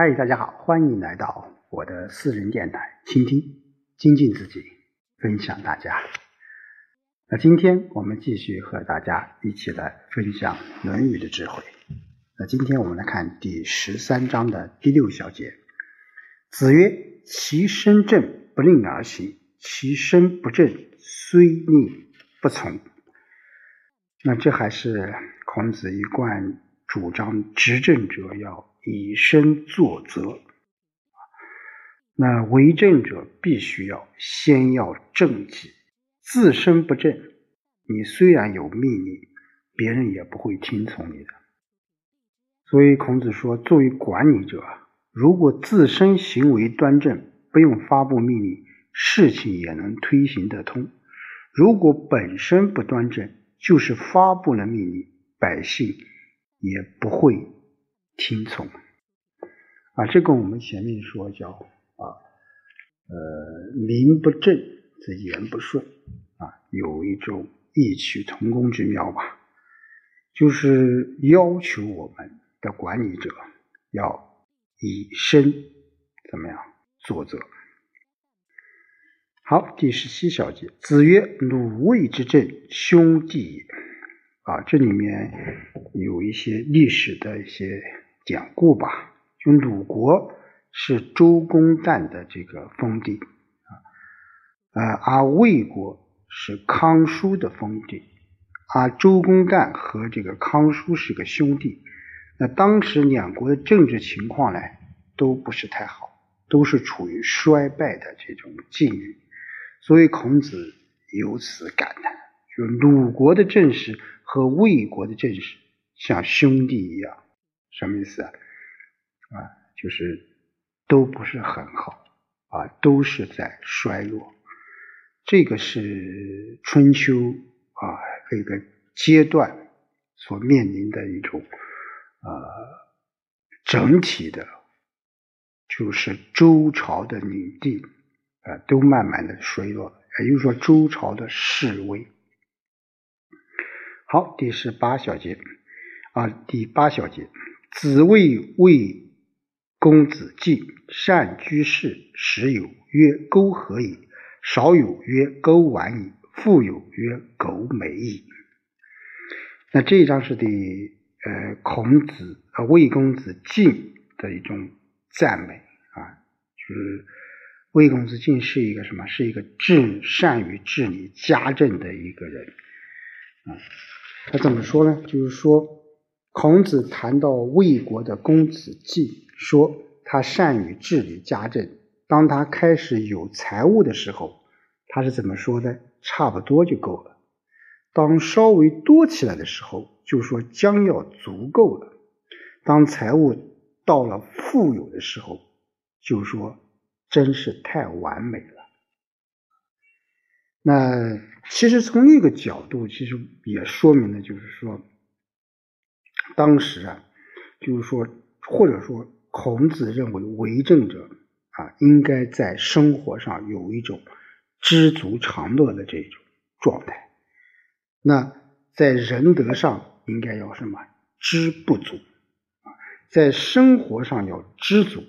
嗨，大家好，欢迎来到我的私人电台，倾听、精进自己，分享大家。那今天我们继续和大家一起来分享《论语》的智慧。那今天我们来看第十三章的第六小节。子曰：“其身正，不令而行；其身不正，虽令不从。”那这还是孔子一贯主张，执政者要。以身作则，那为政者必须要先要正己，自身不正，你虽然有命令，别人也不会听从你的。所以孔子说，作为管理者，如果自身行为端正，不用发布命令，事情也能推行得通；如果本身不端正，就是发布了命令，百姓也不会。听从啊，这跟我们前面说叫啊，呃，名不正则言不顺啊，有一种异曲同工之妙吧。就是要求我们的管理者要以身怎么样作则。好，第十七小节，子曰：“鲁卫之政，兄弟也。”啊，这里面有一些历史的一些。典故吧，就鲁国是周公旦的这个封地啊，呃，而魏国是康叔的封地，而周公旦和这个康叔是个兄弟。那当时两国的政治情况呢，都不是太好，都是处于衰败的这种境遇。所以孔子由此感叹，就鲁国的政事和魏国的政事像兄弟一样。什么意思啊？啊，就是都不是很好啊，都是在衰落。这个是春秋啊这个阶段所面临的一种呃整体的，就是周朝的领地啊都慢慢的衰落，也就是说周朝的势威。好，第十八小节啊，第八小节。子谓魏公子敬，善居士。时有曰：“苟何矣？”少有曰：“苟晚矣。”富有曰：“苟美矣。”那这一章是对呃孔子呃魏公子敬的一种赞美啊，就是魏公子敬是一个什么？是一个治善于治理家政的一个人啊。他怎么说呢？就是说。孔子谈到魏国的公子季，说他善于治理家政。当他开始有财物的时候，他是怎么说的？差不多就够了。当稍微多起来的时候，就说将要足够了。当财物到了富有的时候，就说真是太完美了。那其实从那个角度，其实也说明了，就是说。当时啊，就是说，或者说，孔子认为为政者啊，应该在生活上有一种知足常乐的这种状态。那在仁德上应该要什么？知不足啊，在生活上要知足，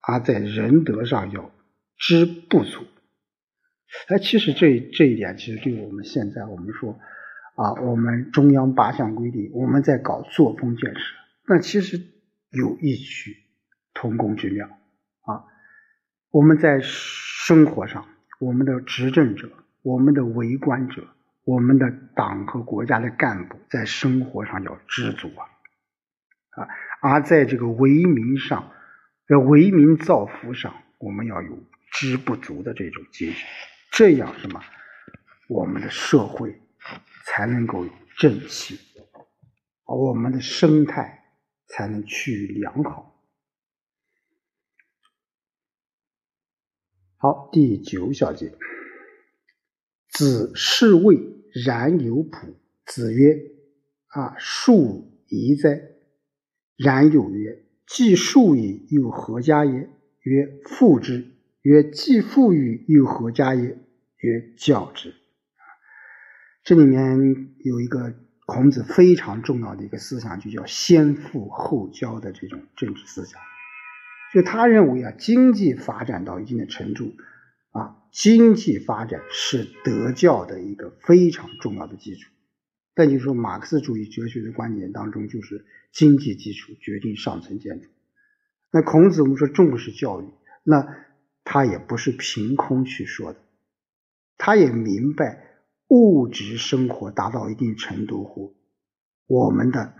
而在仁德上要知不足。哎，其实这这一点，其实对我们现在我们说。啊，我们中央八项规定，我们在搞作风建设，那其实有异曲同工之妙啊。我们在生活上，我们的执政者、我们的为官者、我们的党和国家的干部，在生活上要知足啊啊，而在这个为民上、在为民造福上，我们要有知不足的这种精神，这样什么，我们的社会。才能够有正气，而我们的生态才能趋于良好。好，第九小节，子是谓然有仆。子曰：“啊，庶夷哉！”然有曰：“既树矣，又何家也？”曰：“富之。”曰：“既富矣，又何家也？”曰：“教之。”这里面有一个孔子非常重要的一个思想，就叫先富后教的这种政治思想。就他认为啊，经济发展到一定的程度啊，经济发展是德教的一个非常重要的基础。再就是说，马克思主义哲学的观点当中，就是经济基础决定上层建筑。那孔子我们说重视教育，那他也不是凭空去说的，他也明白物质生活达到一定程度后，我们的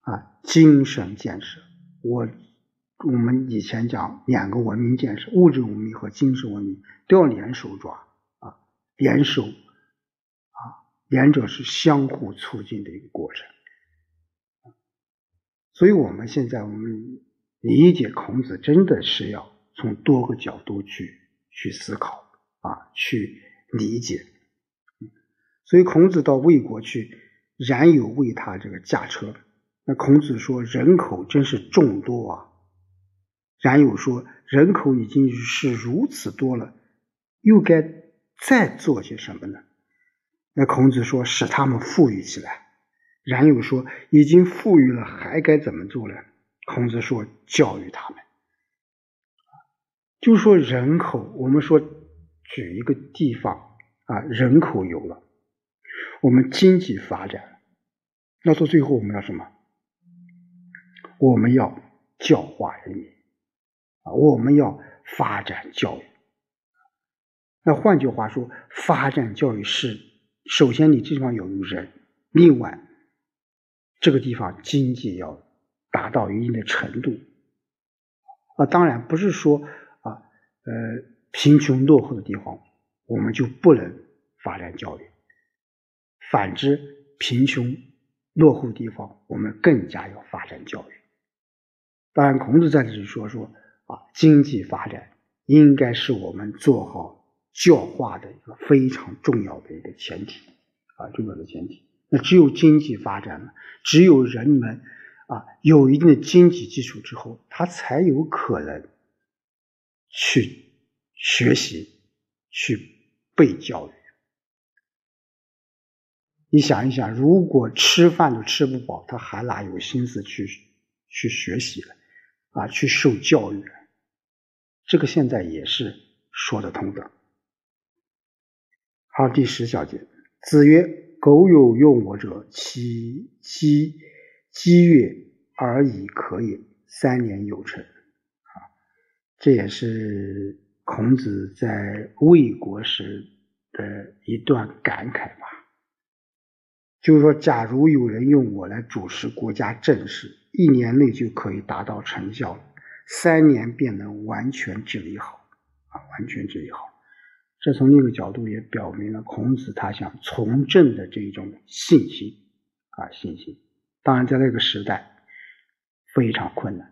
啊精神建设，我我们以前讲两个文明建设，物质文明和精神文明都要联手抓啊，联手啊。两者是相互促进的一个过程，所以我们现在我们理解孔子，真的是要从多个角度去去思考啊，去理解。所以孔子到魏国去，冉有为他这个驾车。那孔子说：“人口真是众多啊！”冉有说：“人口已经是如此多了，又该再做些什么呢？”那孔子说：“使他们富裕起来。”冉有说：“已经富裕了，还该怎么做呢？”孔子说：“教育他们。”就说人口，我们说举一个地方啊，人口有了，我们经济发展，那到最后我们要什么？我们要教化人民啊，我们要发展教育。那换句话说，发展教育是。首先，你这地方有人；另外，这个地方经济要达到一定的程度。啊，当然不是说啊，呃，贫穷落后的地方我们就不能发展教育。反之，贫穷落后地方我们更加要发展教育。当然，孔子在这里说说啊，经济发展应该是我们做好。教化的一个非常重要的一个前提啊，重要的前提。那只有经济发展了，只有人们啊有一定的经济基础之后，他才有可能去学习、去被教育。你想一想，如果吃饭都吃不饱，他还哪有心思去去学习了啊？去受教育了？这个现在也是说得通的。好，第十小节，子曰：“苟有用我者，其积积月而已可也，三年有成。”啊，这也是孔子在魏国时的一段感慨吧。就是说，假如有人用我来主持国家政事，一年内就可以达到成效了，三年便能完全治理好，啊，完全治理好。这从另一个角度也表明了孔子他想从政的这种信心啊信心。当然，在那个时代非常困难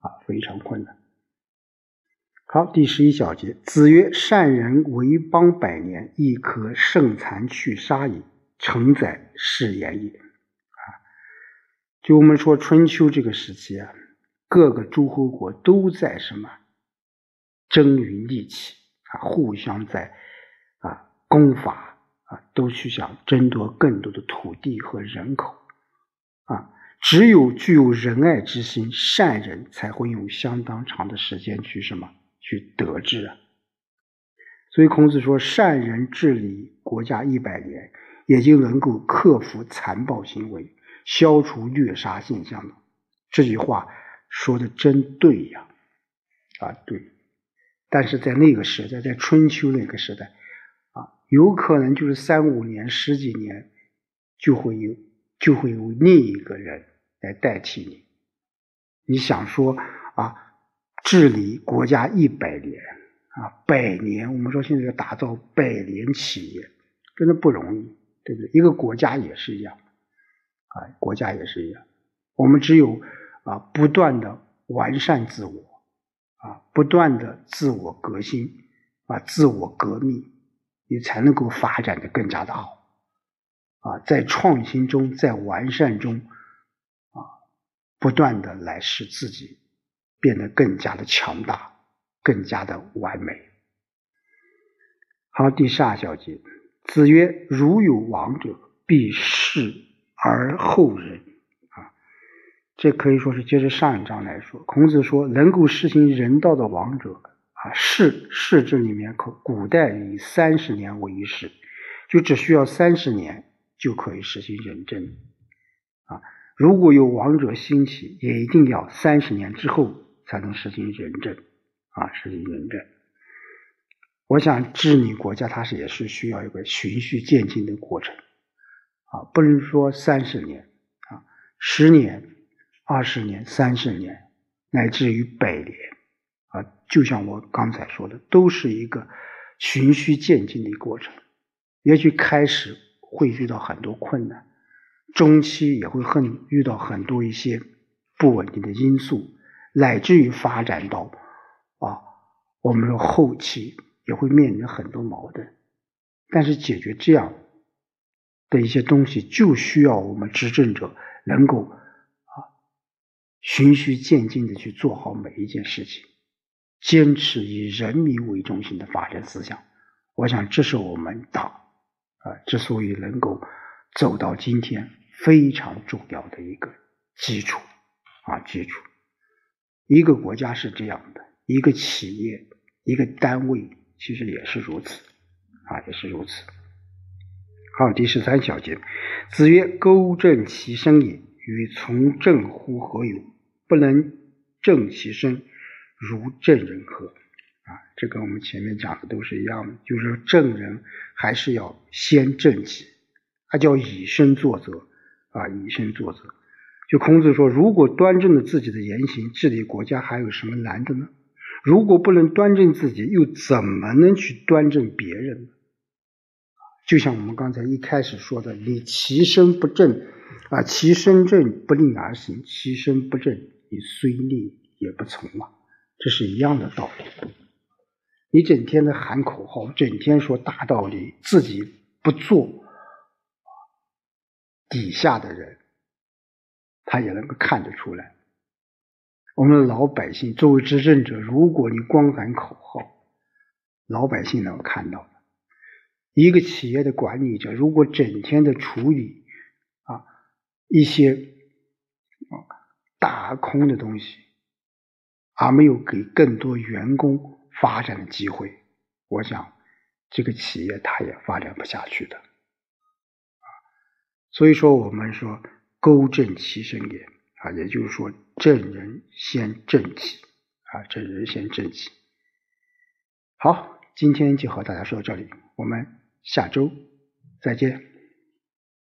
啊非常困难。好，第十一小节，子曰：“善人为邦百年，亦可胜残去杀矣，承载是言也。”啊，就我们说春秋这个时期啊，各个诸侯国都在什么争于利器。互相在啊攻伐啊，都去想争夺更多的土地和人口啊。只有具有仁爱之心、善人才会用相当长的时间去什么去得志啊。所以孔子说：“善人治理国家一百年，也就能够克服残暴行为，消除虐杀现象了。”这句话说的真对呀！啊，对。但是在那个时代，在春秋那个时代，啊，有可能就是三五年、十几年，就会有就会有另一个人来代替你。你想说啊，治理国家一百年啊，百年，我们说现在要打造百年企业，真的不容易，对不对？一个国家也是一样，啊，国家也是一样。我们只有啊，不断的完善自我。啊，不断的自我革新，啊，自我革命，你才能够发展的更加的好，啊，在创新中，在完善中，啊，不断的来使自己变得更加的强大，更加的完美。好，第十二小节，子曰：“如有王者，必视而后人。”啊，这可以说是接着上一章来说。孔子说，能够实行人道的王者啊，世世制里面可古代以三十年为一世，就只需要三十年就可以实行仁政啊。如果有王者兴起，也一定要三十年之后才能实行仁政啊，实行仁政。我想治理国家，它是也是需要一个循序渐进的过程啊，不能说三十年啊，十年、二十年、三十年，乃至于百年啊，就像我刚才说的，都是一个循序渐进的过程。也许开始会遇到很多困难。中期也会很遇到很多一些不稳定的因素，乃至于发展到啊，我们说后期也会面临很多矛盾。但是解决这样的一些东西，就需要我们执政者能够啊循序渐进的去做好每一件事情，坚持以人民为中心的发展思想。我想，这是我们党啊之所以能够走到今天。非常重要的一个基础啊，基础。一个国家是这样的，一个企业、一个单位其实也是如此啊，也是如此。好，第十三小节，子曰：“钩正其身也，与从政乎何有？不能正其身，如正人何？”啊，这跟我们前面讲的都是一样的，就是正人还是要先正己，他叫以身作则。啊，以身作则。就孔子说，如果端正了自己的言行，治理国家还有什么难的呢？如果不能端正自己，又怎么能去端正别人呢？就像我们刚才一开始说的，你其身不正啊，其身正不令而行，其身不正，你虽令也不从啊，这是一样的道理。你整天的喊口号，整天说大道理，自己不做。底下的人，他也能够看得出来。我们老百姓作为执政者，如果你光喊口号，老百姓能看到的。一个企业的管理者，如果整天的处理啊一些啊大空的东西，而没有给更多员工发展的机会，我想这个企业它也发展不下去的。所以说，我们说勾正其身也啊，也就是说，正人先正己啊，正人先正己。好，今天就和大家说到这里，我们下周再见。